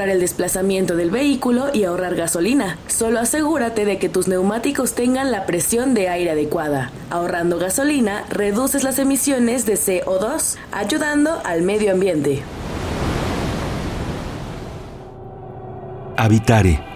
El desplazamiento del vehículo y ahorrar gasolina. Solo asegúrate de que tus neumáticos tengan la presión de aire adecuada. Ahorrando gasolina, reduces las emisiones de CO2, ayudando al medio ambiente. Habitare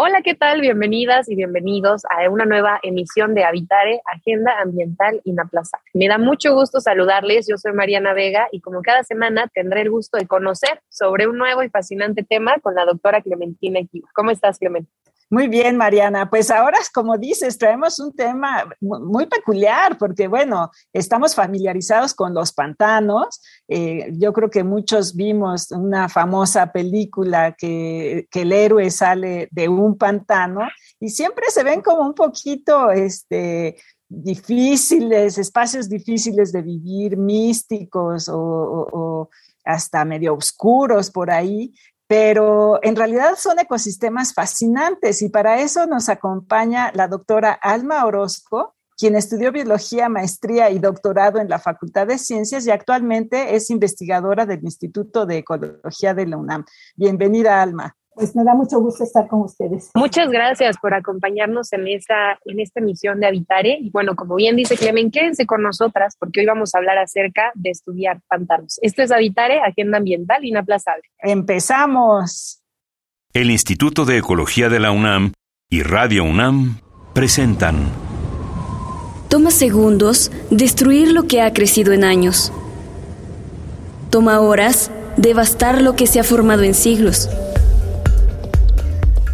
Hola, ¿qué tal? Bienvenidas y bienvenidos a una nueva emisión de Habitare, Agenda Ambiental Inaplazable. Me da mucho gusto saludarles, yo soy Mariana Vega y como cada semana tendré el gusto de conocer sobre un nuevo y fascinante tema con la doctora Clementina Equiva. ¿Cómo estás, Clementina? Muy bien, Mariana. Pues ahora, como dices, traemos un tema muy peculiar porque, bueno, estamos familiarizados con los pantanos. Eh, yo creo que muchos vimos una famosa película que, que, el héroe sale de un pantano y siempre se ven como un poquito, este, difíciles, espacios difíciles de vivir, místicos o, o hasta medio oscuros por ahí, pero en realidad son ecosistemas fascinantes y para eso nos acompaña la doctora Alma Orozco, quien estudió biología, maestría y doctorado en la Facultad de Ciencias y actualmente es investigadora del Instituto de Ecología de la UNAM. Bienvenida, Alma pues me da mucho gusto estar con ustedes. Muchas gracias por acompañarnos en esta, en esta emisión de Habitare. Y bueno, como bien dice Clemen, quédense con nosotras porque hoy vamos a hablar acerca de estudiar pantanos. Esto es Habitare, Agenda Ambiental Inaplazable. Empezamos. El Instituto de Ecología de la UNAM y Radio UNAM presentan. Toma segundos destruir lo que ha crecido en años. Toma horas devastar lo que se ha formado en siglos.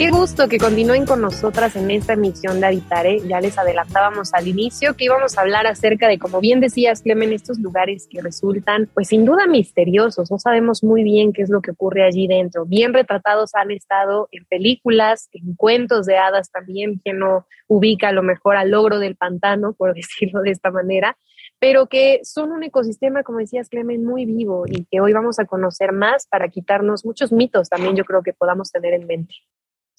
Qué gusto que continúen con nosotras en esta emisión de Habitare. Ya les adelantábamos al inicio que íbamos a hablar acerca de, como bien decías, Clemen, estos lugares que resultan, pues sin duda misteriosos. No sabemos muy bien qué es lo que ocurre allí dentro. Bien retratados han estado en películas, en cuentos de hadas también, quien no ubica a lo mejor al logro del pantano, por decirlo de esta manera pero que son un ecosistema, como decías, Clemen, muy vivo y que hoy vamos a conocer más para quitarnos muchos mitos también yo creo que podamos tener en mente.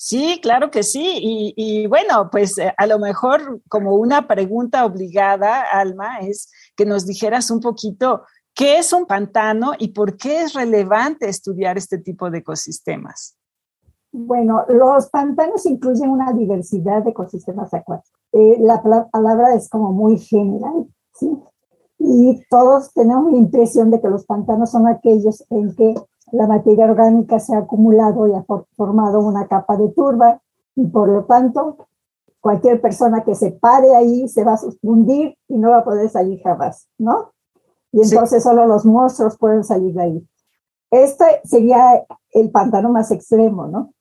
Sí, claro que sí. Y, bueno, pues eh, a lo mejor como una pregunta obligada, Alma, es que nos dijeras un poquito qué es un pantano y por qué es relevante estudiar este tipo de ecosistemas. Bueno, los pantanos incluyen una diversidad de ecosistemas acuáticos. Eh, la palabra es como muy general, ¿sí? Y todos tenemos la impresión de que los pantanos son aquellos en que la materia orgánica se ha acumulado y ha formado una capa de turba y por lo tanto cualquier persona que se pare ahí se va a hundir y no va a poder salir jamás, ¿no? Y entonces solo los monstruos pueden salir de ahí. Este sería el pantano más extremo, ¿no?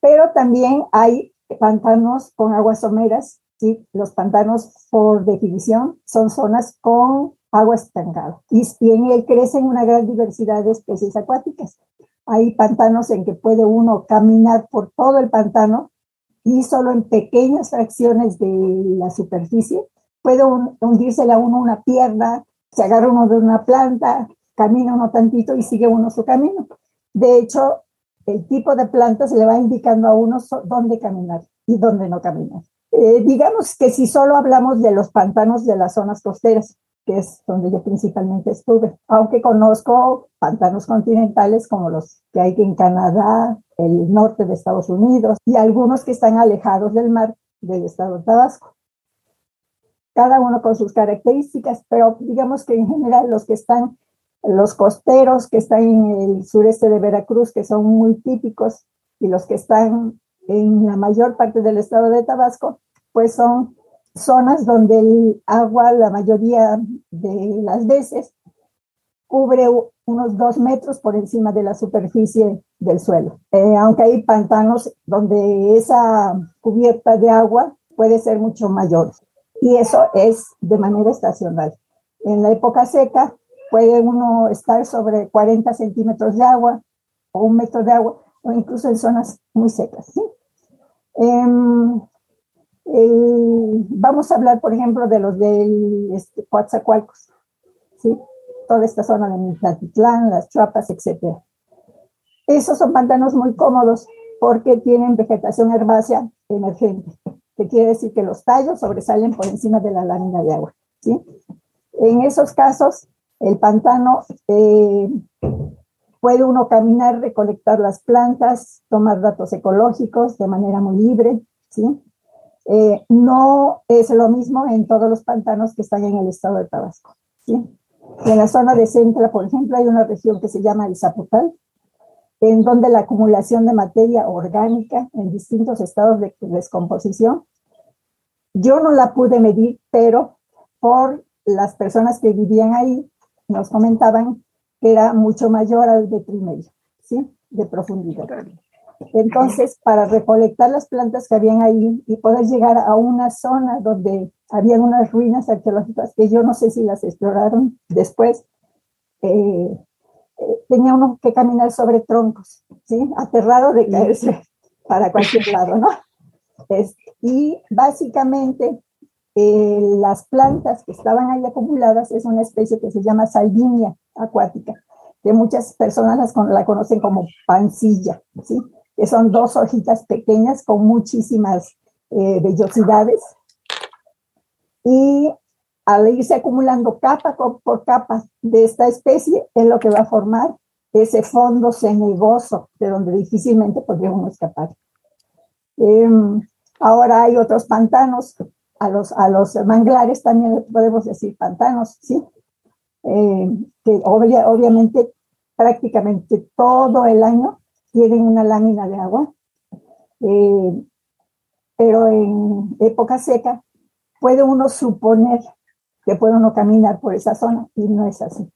Pero también hay pantanos con aguas someras, ¿sí? Los pantanos, por definición, son zonas con agua estancada. Y, en él crecen una gran diversidad de especies acuáticas. Hay pantanos en que puede uno caminar por todo el pantano y solo en pequeñas fracciones de la superficie puede hundirse a uno una pierna, se agarra uno de una planta, camina uno tantito y sigue uno su camino. De hecho, el tipo de planta se le va indicando a uno dónde caminar y dónde no caminar. Eh, digamos que si solo hablamos de los pantanos de las zonas costeras, es donde yo principalmente estuve, aunque conozco pantanos continentales como los que hay en Canadá, el norte de Estados Unidos y algunos que están alejados del mar del estado de Tabasco. Cada uno con sus características, pero digamos que en general los que están, los costeros que están en el sureste de Veracruz, que son muy típicos, y los que están en la mayor parte del estado de Tabasco, pues son zonas donde el agua la mayoría de las veces cubre unos dos metros por encima de la superficie del suelo. Eh, aunque hay pantanos donde esa cubierta de agua puede ser mucho mayor. Y eso es de manera estacional. En la época seca puede uno estar sobre 40 centímetros de agua o un metro de agua, o incluso en zonas muy secas. ¿sí? Em, vamos a hablar, por ejemplo, de los del este, Coatzacoalcos, ¿sí? toda esta zona de Mitatitlán, las Chuapas, etc. Esos son pantanos muy cómodos porque tienen vegetación herbácea emergente, que quiere decir que los tallos sobresalen por encima de la lámina de agua. ¿sí? En esos casos, el pantano eh, puede uno caminar, recolectar las plantas, tomar datos ecológicos de manera muy libre, ¿sí? Eh, no es lo mismo en todos los pantanos que están en el estado de Tabasco. En la zona de Centra, por ejemplo, hay una región que se llama el Zapotal, en donde la acumulación de materia orgánica en distintos estados de descomposición, yo no la pude medir, pero por las personas que vivían ahí nos comentaban que era mucho mayor al de y ¿sí? De profundidad. Entonces, para recolectar las plantas que habían ahí y poder llegar a una zona donde había unas ruinas arqueológicas que yo no sé si las exploraron después, eh, eh, tenía uno que caminar sobre troncos, ¿sí? Aterrado de caerse para cualquier lado, ¿no? y básicamente eh, las plantas que estaban ahí acumuladas es una especie que se llama salvinia acuática, que muchas personas las, la conocen como pancilla, ¿sí? Que son dos hojitas pequeñas con muchísimas eh, vellosidades. Y al irse acumulando capa por capa de esta especie, es lo que va a formar ese fondo cenegoso de donde difícilmente podríamos escapar. Em, ahora hay otros pantanos, a los, a los manglares también podemos decir pantanos, ¿sí? Eh, que obviamente prácticamente todo el año tienen una lámina de agua, eh, pero en época seca puede uno suponer que puede uno caminar por esa zona y no es así.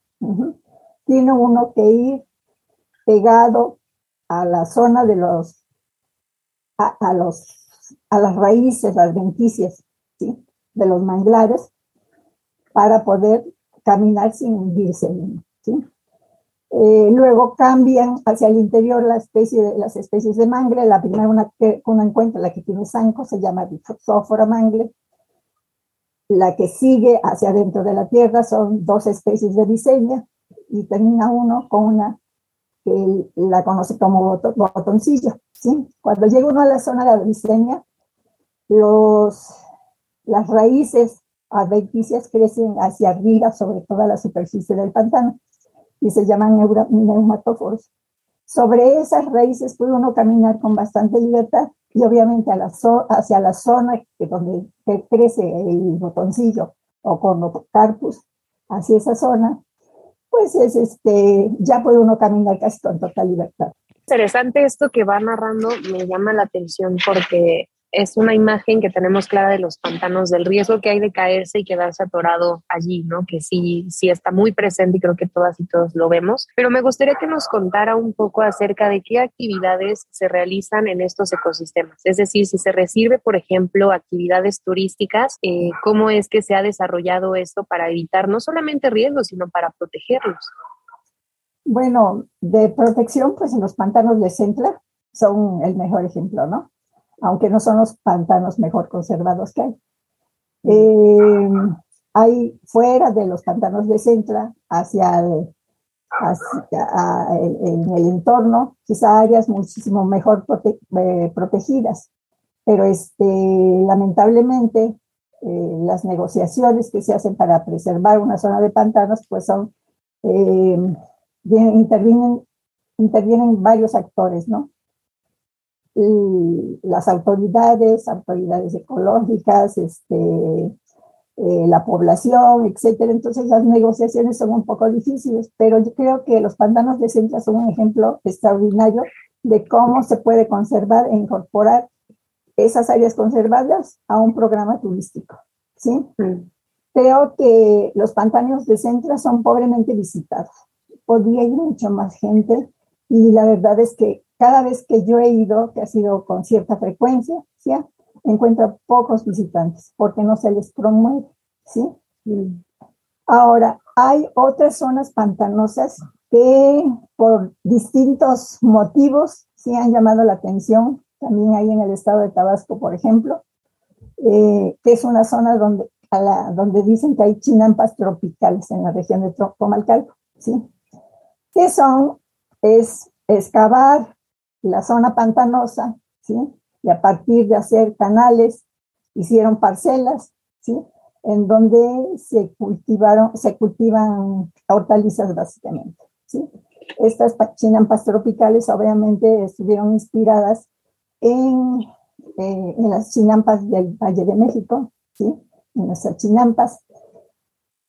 Tiene uno que ir pegado a la zona de los, a, los, a las raíces, las venticias de los manglares para poder caminar sin hundirse. ¿sí? Eh, luego cambian hacia el interior la especie de, las especies de mangle. La primera una que uno encuentra, la que tiene zanco, se llama Rhizophora mangle. La que sigue hacia adentro de la tierra son dos especies de diseña y termina uno con una que la conoce como botoncillo. ¿sí? Cuando llega uno a la zona de diseña, los, las raíces adventicias crecen hacia arriba sobre toda la superficie del pantano y se llaman neumatóforos. Sobre esas raíces puede uno caminar con bastante libertad y obviamente a la hacia la zona que donde crece el botoncillo o con carpus, hacia esa zona, pues es este, ya puede uno caminar casi con total libertad. Interesante esto que va narrando, me llama la atención porque es una imagen que tenemos clara de los pantanos, del riesgo que hay de caerse y quedarse atorado allí, ¿no? Que sí, sí está muy presente y creo que todas y todos lo vemos. Pero me gustaría que nos contara un poco acerca de qué actividades se realizan en estos ecosistemas. Es decir, si se recibe, por ejemplo, actividades turísticas, eh, ¿cómo es que se ha desarrollado esto para evitar no solamente riesgos, sino para protegerlos? Bueno, de protección, pues en los pantanos de Centla son el mejor ejemplo, ¿no? Aunque no son los pantanos mejor conservados que hay. Eh, hay fuera de los pantanos de Centra, hacia el, en el entorno, quizá áreas muchísimo mejor eh, protegidas, pero este, lamentablemente eh, las negociaciones que se hacen para preservar una zona de pantanos, pues son, intervienen, intervienen varios actores, ¿no? Las autoridades, autoridades ecológicas, este, eh, la población, etcétera. Entonces las negociaciones son un poco difíciles, pero yo creo que los pantanos de Centra son un ejemplo extraordinario de cómo se puede conservar e incorporar esas áreas conservadas a un programa turístico. ¿sí? Mm. Creo que los pantanos de Centra son pobremente visitados. Podría ir mucho más gente y la verdad es que cada vez que yo he ido, que ha sido con cierta frecuencia, ¿sí? encuentro pocos visitantes porque no se les promueve. ¿sí? Ahora, hay otras zonas pantanosas que por distintos motivos sí han llamado la atención. También hay en el estado de Tabasco, por ejemplo, eh, que es una zona donde donde dicen que hay chinampas tropicales en la región de Comalcalco, ¿sí? ¿Qué son? Es excavar la zona pantanosa, ¿sí? Y a partir de hacer canales, hicieron parcelas, ¿sí? En donde se cultivaron, se cultivan hortalizas básicamente, ¿sí? Estas chinampas tropicales obviamente estuvieron inspiradas en, eh, en las chinampas del Valle de México, ¿sí? en las chinampas,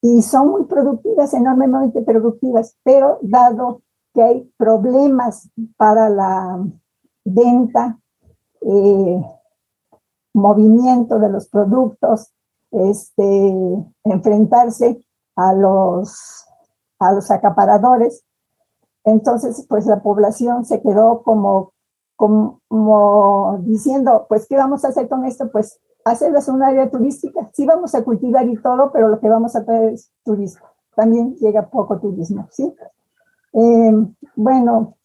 y son muy productivas, enormemente productivas, pero dado que hay problemas para la venta, eh, movimiento de los productos, este, enfrentarse a los, a los acaparadores. Entonces, pues la población se quedó como, como diciendo, pues, ¿qué vamos a hacer con esto? Pues hacerlas un área turística. Sí vamos a cultivar y todo, pero lo que vamos a traer es turismo. También llega poco turismo, ¿sí? Eh, bueno,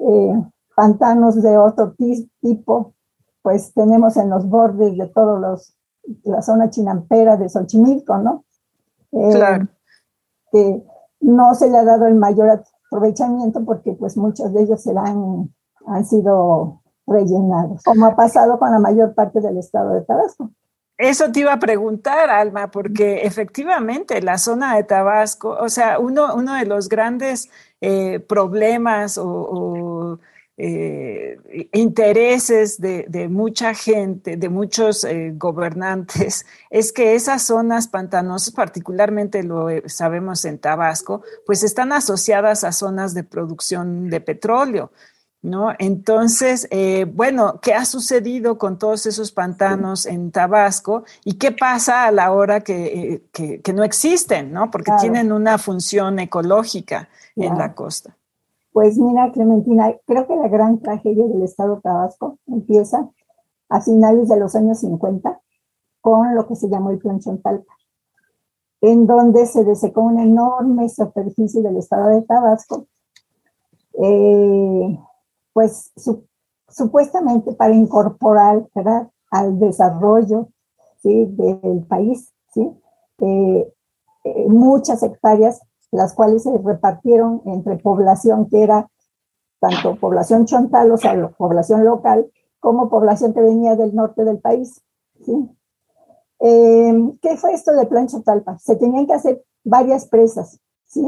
eh, pantanos de otro tipo, pues tenemos en los bordes de todos los, la zona chinampera de Xochimilco, ¿no? Eh, claro. Que no se le ha dado el mayor aprovechamiento porque pues muchos de ellos serán, han sido rellenados, como ha pasado con la mayor parte del estado de Tabasco. Eso te iba a preguntar, Alma, porque efectivamente la zona de Tabasco, o sea, uno, uno de los grandes eh, problemas o, eh, intereses de, mucha gente, de muchos eh, gobernantes, es que esas zonas pantanosas, particularmente lo sabemos en Tabasco, pues están asociadas a zonas de producción de petróleo. ¿No? Entonces, eh, bueno, ¿qué ha sucedido con todos esos pantanos en Tabasco y qué pasa a la hora que, eh, no existen, ¿no? Porque tienen una función ecológica en la costa. Pues mira, Clementina, creo que la gran tragedia del estado de Tabasco empieza a finales de los años 50 con lo que se llamó el Plan Chontalpa, en donde se desecó una enorme superficie del estado de Tabasco. Eh, pues supuestamente para incorporar al desarrollo del país, ¿sí? Eh, eh, muchas hectáreas, las cuales se repartieron entre población que era tanto población chontal, o sea, población local, como población que venía del norte del país. ¿sí? Eh, ¿Qué fue esto de Plan Chontalpa? Se tenían que hacer varias presas, ¿sí?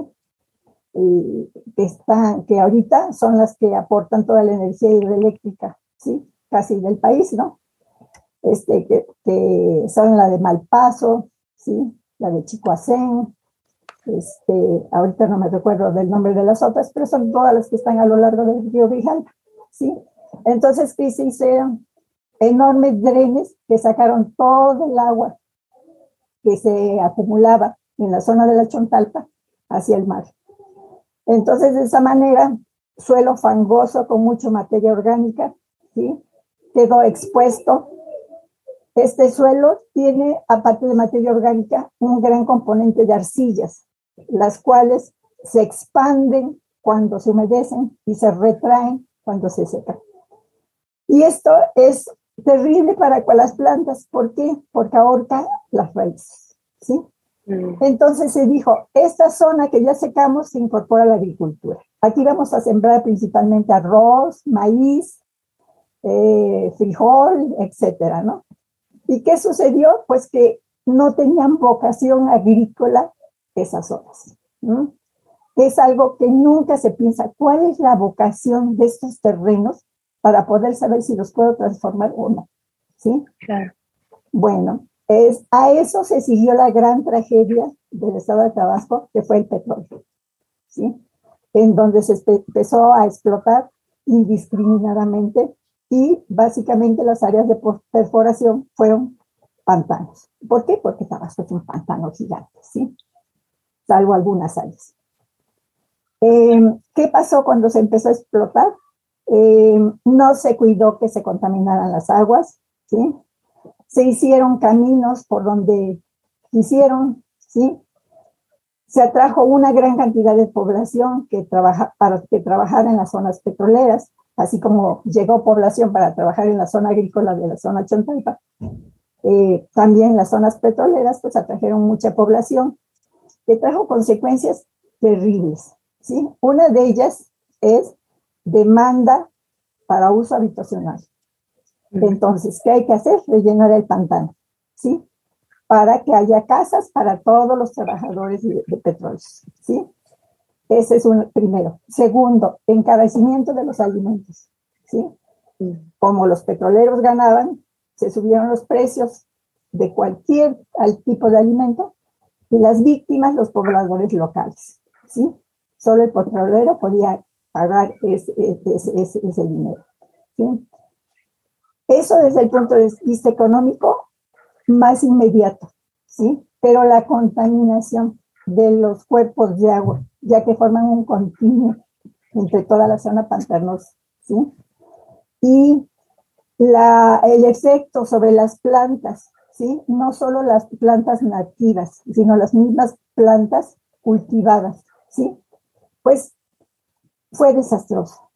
Que, están, que ahorita son las que aportan toda la energía hidroeléctrica, ¿sí? Casi del país, ¿no? Este, que, son la de Malpaso, ¿sí? La de Chicoacén, este, ahorita no me recuerdo del nombre de las otras, pero son todas las que están a lo largo del río Grijalva, ¿sí? Entonces, ¿qué se hicieron? Enormes drenes que sacaron todo el agua que se acumulaba en la zona de la Chontalpa hacia el mar. Entonces, de esa manera, suelo fangoso con mucha materia orgánica, ¿sí? Quedó expuesto. Este suelo tiene, aparte de materia orgánica, un gran componente de arcillas, las cuales se expanden cuando se humedecen y se retraen cuando se secan. Y esto es terrible para las plantas. ¿Por qué? Porque ahorca las raíces, ¿sí? Mm. Entonces se dijo, esta zona que ya secamos se incorpora a la agricultura. Aquí vamos a sembrar principalmente arroz, maíz, eh, frijol, etcétera, ¿no? ¿Y qué sucedió? Pues que no tenían vocación agrícola esas zonas. Es algo que nunca se piensa. ¿Cuál es la vocación de estos terrenos para poder saber si los puedo transformar o no? ¿Sí? Claro. Bueno, es, a eso se siguió la gran tragedia del estado de Tabasco, que fue el petróleo, ¿sí? en donde se empezó a explotar indiscriminadamente y básicamente las áreas de perforación fueron pantanos. ¿Por qué? Porque Tabasco es un pantano gigante, ¿sí? Salvo algunas áreas. Eh, ¿Qué pasó cuando se empezó a explotar? Eh, no se cuidó que se contaminaran las aguas, ¿sí? Se hicieron caminos por donde quisieron, ¿sí? Se atrajo una gran cantidad de población que trabaja, para que trabajara en las zonas petroleras, así como llegó población para trabajar en la zona agrícola de la zona Chantaipa. Eh, también las zonas petroleras pues atrajeron mucha población que trajo consecuencias terribles. ¿sí? Una de ellas es demanda para uso habitacional. Entonces, ¿qué hay que hacer? Rellenar el pantano, ¿sí? Para que haya casas para todos los trabajadores de, petróleo, ¿sí? Ese es un primero. Segundo, encarecimiento de los alimentos, ¿sí? Como los petroleros ganaban, se subieron los precios de cualquier tipo de alimento y las víctimas, los pobladores locales, ¿sí? Solo el petrolero podía pagar ese, ese, ese, dinero. ¿sí? Eso desde el punto de vista económico más inmediato, ¿sí? Pero la contaminación de los cuerpos de agua, ya que forman un continuo entre toda la zona pantanosa, ¿sí? Y la, el efecto sobre las plantas, ¿sí? No solo las plantas nativas, sino las mismas plantas cultivadas, ¿sí? Pues fue desastroso.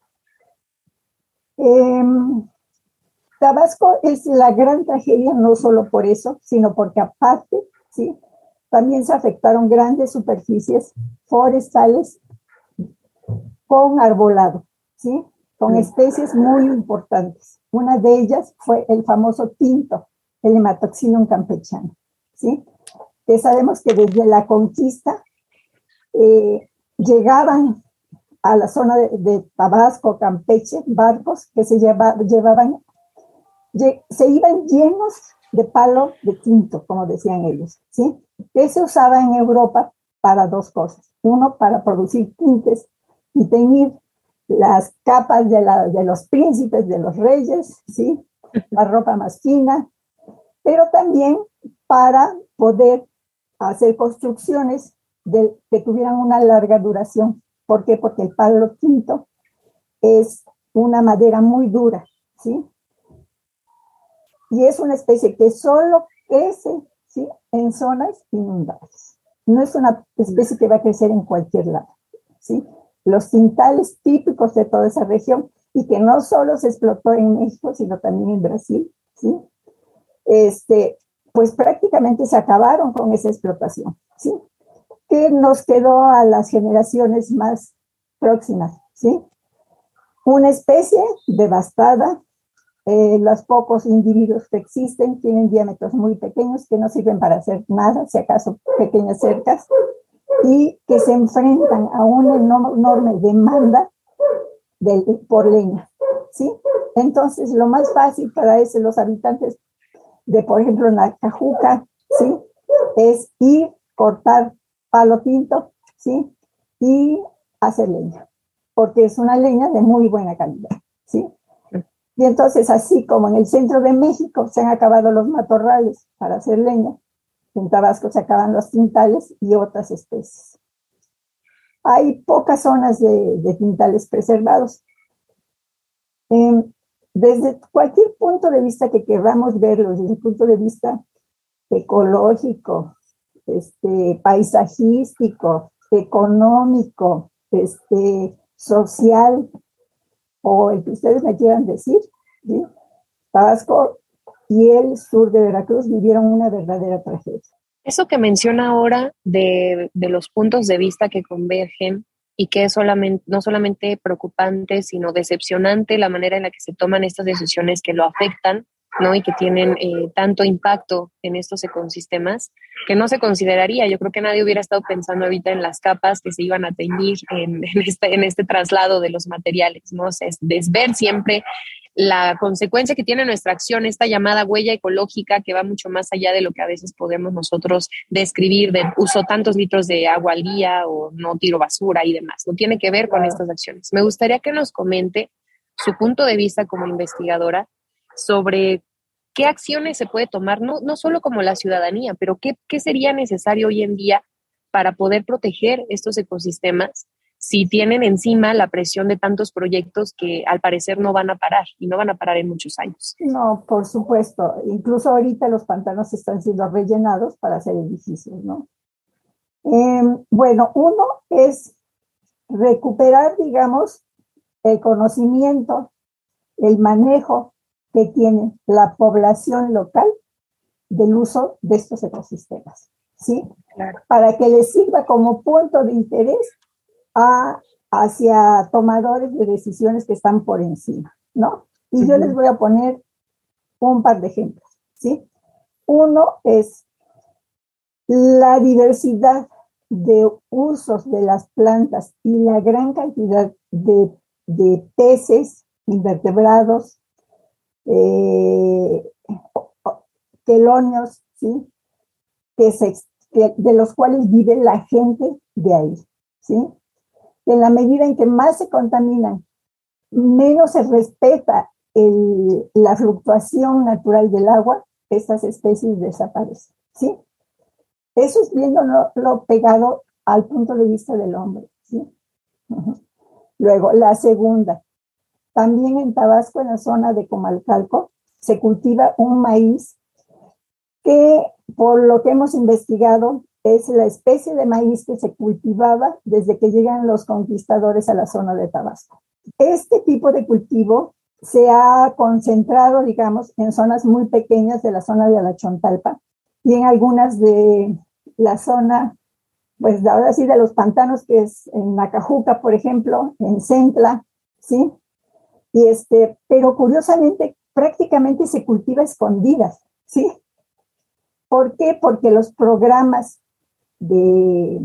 Em, Tabasco es la gran tragedia no solo por eso, sino porque aparte, ¿sí? También se afectaron grandes superficies forestales con arbolado, ¿sí? Con especies muy importantes. Una de ellas fue el famoso tinto, el hematoxinum campechano, ¿sí? Que sabemos que desde la conquista eh, llegaban a la zona de, Tabasco, Campeche, barcos que se llevaban, se iban llenos de palo de tinto, como decían ellos, ¿sí? Que se usaba en Europa para dos cosas. Uno, para producir tintes y teñir las capas de, la, de los príncipes, de los reyes, ¿sí? La ropa más fina, pero también para poder hacer construcciones que tuvieran una larga duración. ¿Por qué? Porque el palo quinto es una madera muy dura, ¿sí? Y es una especie que solo crece, ¿sí? En zonas inundables. No es una especie que va a crecer en cualquier lado, ¿sí? Los cintales típicos de toda esa región y que no solo se explotó en México, sino también en Brasil, ¿sí? Este, pues prácticamente se acabaron con esa explotación, ¿sí? que nos quedó a las generaciones más próximas, ¿sí? Una especie devastada, eh, los pocos individuos que existen tienen diámetros muy pequeños que no sirven para hacer nada, si acaso pequeñas cercas, y que se enfrentan a una enorme demanda por leña, ¿sí? Entonces, lo más fácil para ese, los habitantes de, por ejemplo, Nacajuca, ¿sí? Es ir, cortar palo tinto, ¿sí? Y hacer leña, porque es una leña de muy buena calidad, ¿sí? Y entonces, así como en el centro de México se han acabado los matorrales para hacer leña, en Tabasco se acaban los tintales y otras especies. Hay pocas zonas de, de tintales preservados. Em, desde cualquier punto de vista que queramos verlo, desde el punto de vista ecológico, este, paisajístico, económico, este, social, o el que ustedes me quieran decir, Tabasco y el sur de Veracruz vivieron una verdadera tragedia. Eso que menciona ahora de, de los puntos de vista que convergen y que es solamente, no solamente preocupante, sino decepcionante la manera en la que se toman estas decisiones que lo afectan ¿no? y que tienen eh, tanto impacto en estos ecosistemas que no se consideraría. Yo creo que nadie hubiera estado pensando ahorita en las capas que se iban a teñir en, este, en este traslado de los materiales, ¿no? es ver siempre la consecuencia que tiene nuestra acción, esta llamada huella ecológica que va mucho más allá de lo que a veces podemos nosotros describir de uso tantos litros de agua al día o no tiro basura y demás. No tiene que ver con estas acciones. Me gustaría que nos comente su punto de vista como investigadora sobre ¿qué acciones se puede tomar, no, no solo como la ciudadanía, pero qué, qué sería necesario hoy en día para poder proteger estos ecosistemas si tienen encima la presión de tantos proyectos que al parecer no van a parar y no van a parar en muchos años. No, por supuesto. Incluso ahorita los pantanos están siendo rellenados para hacer edificios, ¿no? Em, bueno, uno es recuperar, digamos, el conocimiento, el manejo que tiene la población local del uso de estos ecosistemas, ¿sí? Para que les sirva como punto de interés hacia tomadores de decisiones que están por encima, ¿no? Y yo les voy a poner un par de ejemplos, ¿sí? Uno es la diversidad de usos de las plantas y la gran cantidad de, de peces, invertebrados, eh, quelonios, ¿sí? Que se, de los cuales vive la gente de ahí, ¿sí? en la medida en que más se contaminan, menos se respeta la fluctuación natural del agua, estas especies desaparecen. ¿sí? Eso es viendo lo, pegado al punto de vista del hombre. ¿sí? Luego, la segunda, también en Tabasco, en la zona de Comalcalco, se cultiva un maíz que, por lo que hemos investigado, es la especie de maíz que se cultivaba desde que llegan los conquistadores a la zona de Tabasco. Este tipo de cultivo se ha concentrado, digamos, en zonas muy pequeñas de la zona de la Chontalpa y en algunas de la zona, pues ahora sí, de los pantanos, que es en Nacajuca, por ejemplo, en Centla, ¿sí? Y este, pero curiosamente, prácticamente se cultiva escondidas, ¿sí? ¿Por qué? Porque los programas de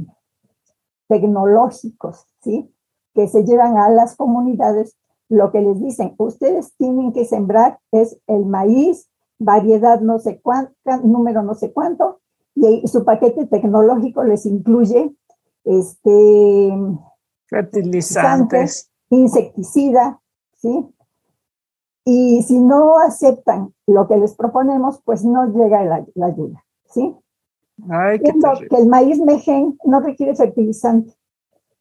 tecnológicos, ¿sí? Que se llevan a las comunidades, lo que les dicen, ustedes tienen que sembrar es el maíz, variedad no sé cuánto, número no sé cuánto, y su paquete tecnológico les incluye este fertilizantes, insecticida, ¿sí? Y si no aceptan lo que les proponemos, pues no llega la, la ayuda, ¿sí? que el maíz mején no requiere fertilizante,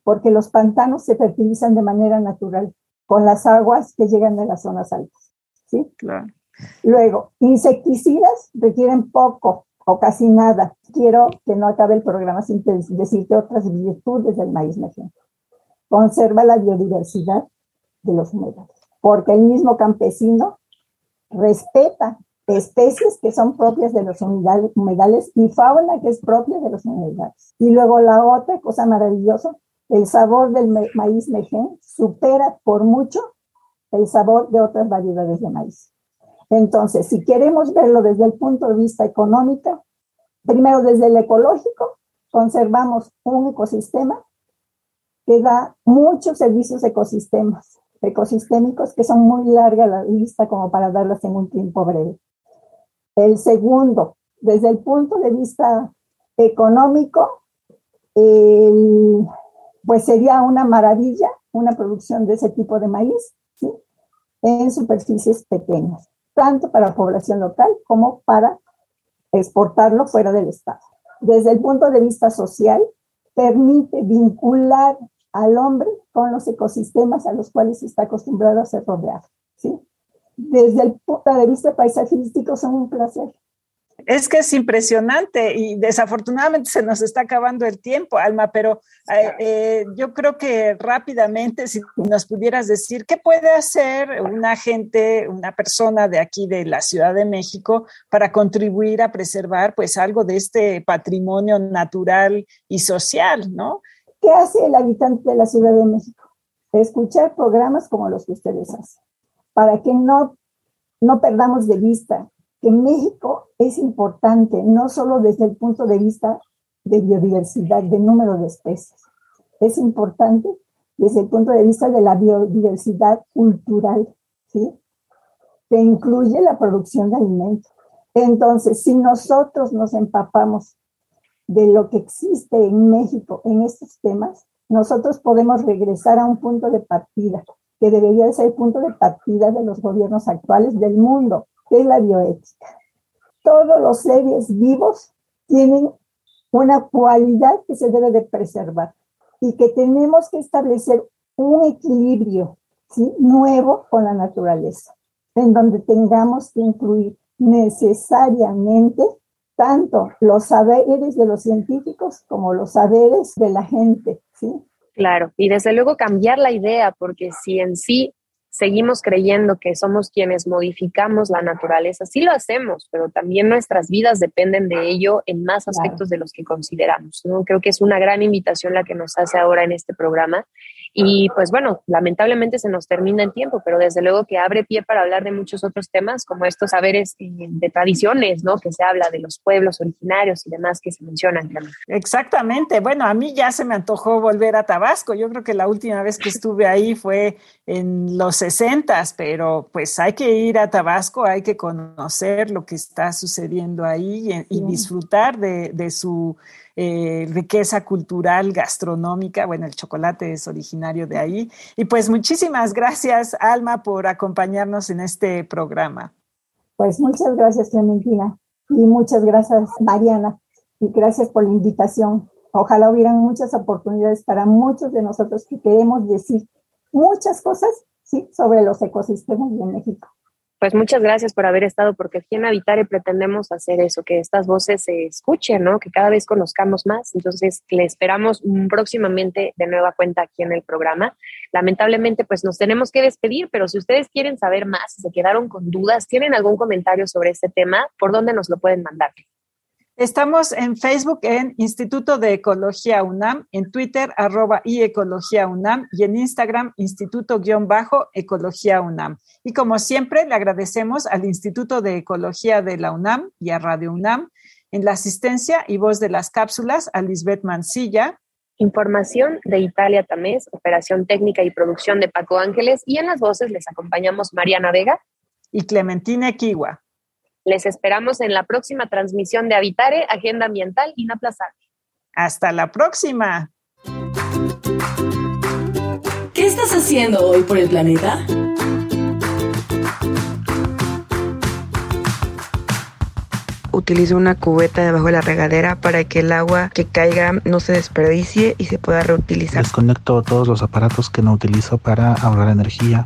porque los pantanos se fertilizan de manera natural con las aguas que llegan de las zonas altas. ¿sí? Claro. Luego, insecticidas requieren poco o casi nada. Quiero que no acabe el programa sin decirte otras virtudes del maíz mején. Conserva la biodiversidad de los humedales, porque el mismo campesino respeta especies que son propias de los humedales y fauna que es propia de los humedales. Y luego la otra cosa maravillosa, el sabor del maíz mején supera por mucho el sabor de otras variedades de maíz. Entonces, si queremos verlo desde el punto de vista económico, primero desde el ecológico, conservamos un ecosistema que da muchos servicios ecosistemas, ecosistémicos que son muy larga la lista como para darlas en un tiempo breve. El segundo, desde el punto de vista económico, pues sería una maravilla una producción de ese tipo de maíz en superficies pequeñas, tanto para la población local como para exportarlo fuera del Estado. Desde el punto de vista social, permite vincular al hombre con los ecosistemas a los cuales está acostumbrado a ser rodeado. ¿sí? desde el punto de vista paisajístico son un placer. Es que es impresionante y desafortunadamente se nos está acabando el tiempo, Alma, pero eh, eh, yo creo que rápidamente, si nos pudieras decir, ¿qué puede hacer una gente, una persona de aquí de la Ciudad de México para contribuir a preservar pues algo de este patrimonio natural y social, ¿no? ¿Qué hace el habitante de la Ciudad de México? Escuchar programas como los que ustedes hacen para que no, no perdamos de vista que México es importante, no solo desde el punto de vista de biodiversidad, de número de especies, es importante desde el punto de vista de la biodiversidad cultural, ¿sí? que incluye la producción de alimentos. Entonces, si nosotros nos empapamos de lo que existe en México en estos temas, nosotros podemos regresar a un punto de partida que debería ser el punto de partida de los gobiernos actuales del mundo, es la bioética. Todos los seres vivos tienen una cualidad que se debe de preservar y que tenemos que establecer un equilibrio nuevo con la naturaleza, en donde tengamos que incluir necesariamente tanto los saberes de los científicos como los saberes de la gente, ¿sí? Claro, y desde luego cambiar la idea, porque si en sí seguimos creyendo que somos quienes modificamos la naturaleza, sí lo hacemos, pero también nuestras vidas dependen de ello en más aspectos de los que consideramos. ¿no? Creo que es una gran invitación la que nos hace ahora en este programa y pues bueno, lamentablemente se nos termina el tiempo, pero desde luego que abre pie para hablar de muchos otros temas, como estos saberes eh, de tradiciones, ¿no? Que se habla de los pueblos originarios y demás que se mencionan. Exactamente. Bueno, a mí ya se me antojó volver a Tabasco. Yo creo que la última vez que estuve ahí fue en los sesentas, pero pues hay que ir a Tabasco, hay que conocer lo que está sucediendo ahí y, disfrutar de, de su eh, riqueza cultural, gastronómica. Bueno, el chocolate es originario de ahí. Y pues muchísimas gracias, Alma, por acompañarnos en este programa. Pues muchas gracias, Clementina. Y muchas gracias, Mariana. Y gracias por la invitación. Ojalá hubieran muchas oportunidades para muchos de nosotros que queremos decir muchas cosas ¿sí? sobre los ecosistemas de México pues muchas gracias por haber estado, porque aquí en Habitare pretendemos hacer eso, que estas voces se escuchen, ¿no? Que cada vez conozcamos más. Entonces, le esperamos próximamente de nueva cuenta aquí en el programa. Lamentablemente, pues nos tenemos que despedir, pero si ustedes quieren saber más, si se quedaron con dudas, tienen algún comentario sobre este tema, ¿por dónde nos lo pueden mandar? Estamos en Facebook en Instituto de Ecología UNAM, en Twitter arroba y Ecología UNAM y en Instagram Instituto-Ecología UNAM. Y como siempre, le agradecemos al Instituto de Ecología de la UNAM y a Radio UNAM en la asistencia y voz de las cápsulas a Lisbeth Mancilla. Información de Italia Tamés, operación técnica y producción de Paco Ángeles y en las voces les acompañamos Mariana Vega y Clementina Kiwa. Les esperamos en la próxima transmisión de Habitare, Agenda Ambiental Inaplazable. Hasta la próxima. ¿Qué estás haciendo hoy por el planeta? Utilizo una cubeta debajo de la regadera para que el agua que caiga no se desperdicie y se pueda reutilizar. Desconecto todos los aparatos que no utilizo para ahorrar energía.